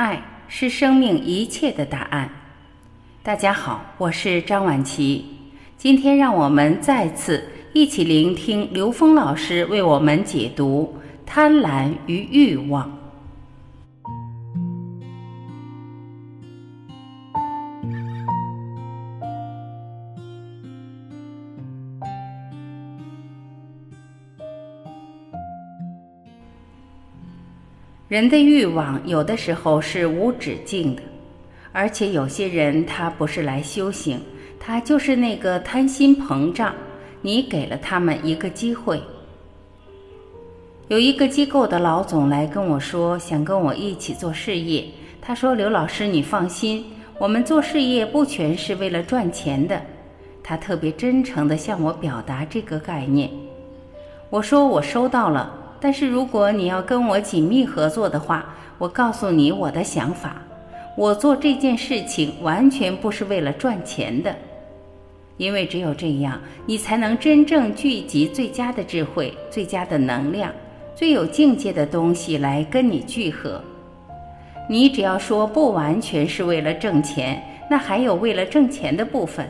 爱是生命一切的答案。大家好，我是张婉琪。今天让我们再次一起聆听刘峰老师为我们解读贪婪与欲望。人的欲望有的时候是无止境的，而且有些人他不是来修行，他就是那个贪心膨胀。你给了他们一个机会。有一个机构的老总来跟我说，想跟我一起做事业。他说：“刘老师，你放心，我们做事业不全是为了赚钱的。”他特别真诚地向我表达这个概念。我说：“我收到了。”但是如果你要跟我紧密合作的话，我告诉你我的想法，我做这件事情完全不是为了赚钱的，因为只有这样，你才能真正聚集最佳的智慧、最佳的能量、最有境界的东西来跟你聚合。你只要说不完全是为了挣钱，那还有为了挣钱的部分。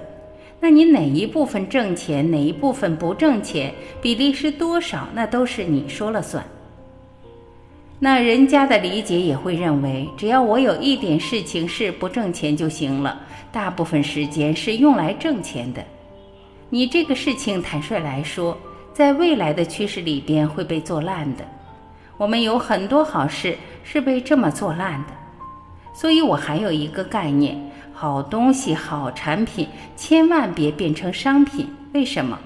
那你哪一部分挣钱，哪一部分不挣钱，比例是多少？那都是你说了算。那人家的理解也会认为，只要我有一点事情是不挣钱就行了，大部分时间是用来挣钱的。你这个事情，坦率来说，在未来的趋势里边会被做烂的。我们有很多好事是被这么做烂的，所以我还有一个概念。好东西、好产品，千万别变成商品。为什么？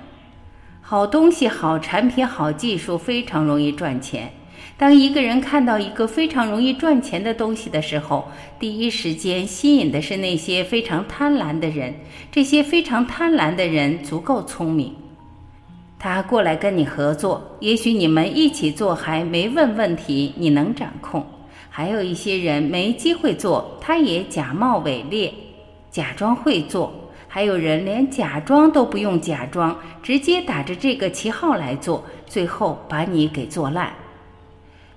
好东西、好产品、好技术非常容易赚钱。当一个人看到一个非常容易赚钱的东西的时候，第一时间吸引的是那些非常贪婪的人。这些非常贪婪的人足够聪明，他过来跟你合作，也许你们一起做还没问问题，你能掌控。还有一些人没机会做，他也假冒伪劣，假装会做；还有人连假装都不用假装，直接打着这个旗号来做，最后把你给做烂。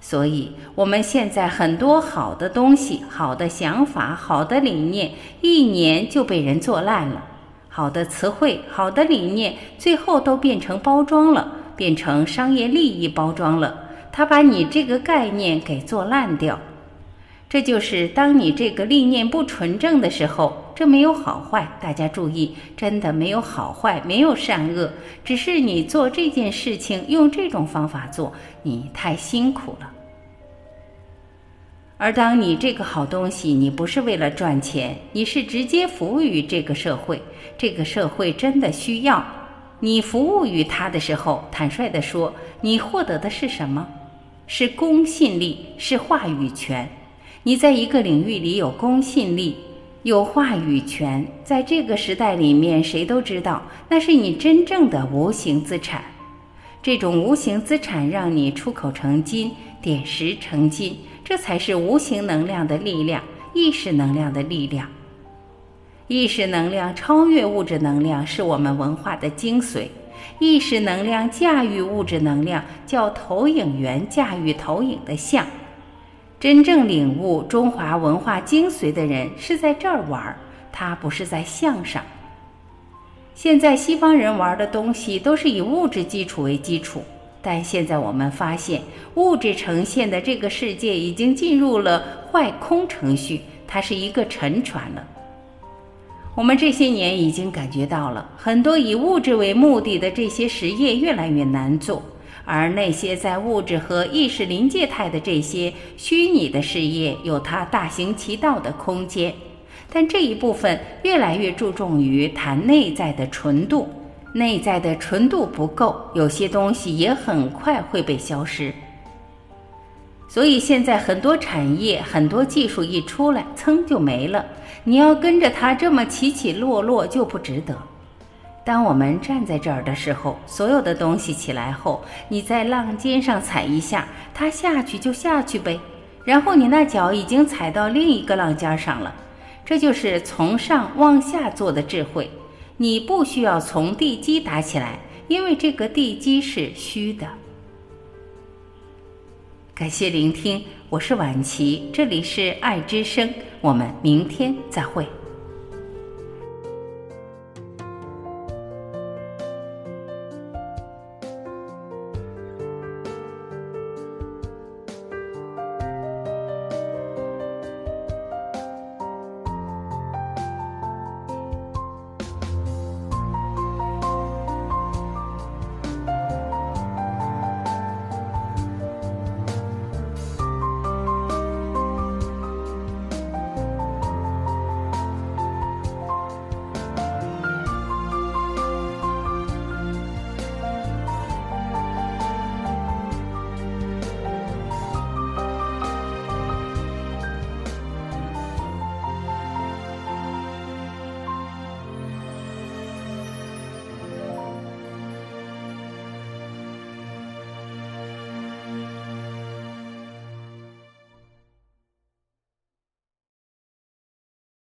所以，我们现在很多好的东西、好的想法、好的理念，一年就被人做烂了；好的词汇、好的理念，最后都变成包装了，变成商业利益包装了。他把你这个概念给做烂掉，这就是当你这个理念不纯正的时候，这没有好坏。大家注意，真的没有好坏，没有善恶，只是你做这件事情用这种方法做，你太辛苦了。而当你这个好东西，你不是为了赚钱，你是直接服务于这个社会，这个社会真的需要你服务于他的时候，坦率地说，你获得的是什么？是公信力，是话语权。你在一个领域里有公信力，有话语权，在这个时代里面，谁都知道那是你真正的无形资产。这种无形资产让你出口成金，点石成金，这才是无形能量的力量，意识能量的力量。意识能量超越物质能量，是我们文化的精髓。意识能量驾驭物质能量，叫投影源驾驭投影的像。真正领悟中华文化精髓的人是在这儿玩，他不是在相上。现在西方人玩的东西都是以物质基础为基础，但现在我们发现，物质呈现的这个世界已经进入了坏空程序，它是一个沉船了。我们这些年已经感觉到了，很多以物质为目的的这些实业越来越难做，而那些在物质和意识临界态的这些虚拟的事业，有它大行其道的空间。但这一部分越来越注重于谈内在的纯度，内在的纯度不够，有些东西也很快会被消失。所以现在很多产业、很多技术一出来，噌就没了。你要跟着它这么起起落落就不值得。当我们站在这儿的时候，所有的东西起来后，你在浪尖上踩一下，它下去就下去呗。然后你那脚已经踩到另一个浪尖上了。这就是从上往下做的智慧。你不需要从地基打起来，因为这个地基是虚的。感谢聆听，我是婉琪，这里是爱之声，我们明天再会。